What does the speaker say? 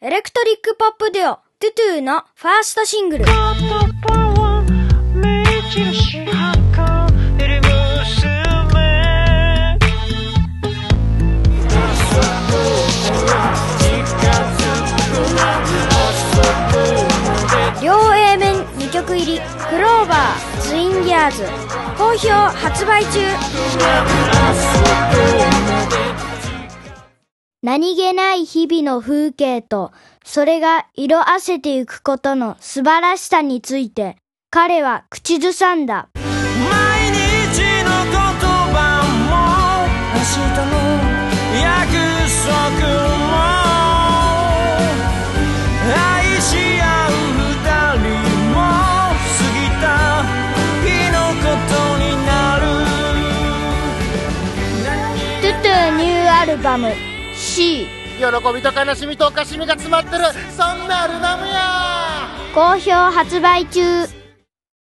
エレクトリックポップデュオ、トゥトゥのファーストシングル。両 A 面2曲入り、 CLOVER、TWIN GEARS。好評発売中。何気ない日々の風景と、それが色あせていくことの素晴らしさについて、彼は口ずさんだ。毎日の言葉も明日の約束も愛し合う二人も過ぎた日のことになるトゥトゥニューアルバム C 喜びと悲しみとおかしみが詰まってる。そんなアルバムや。好評発売中。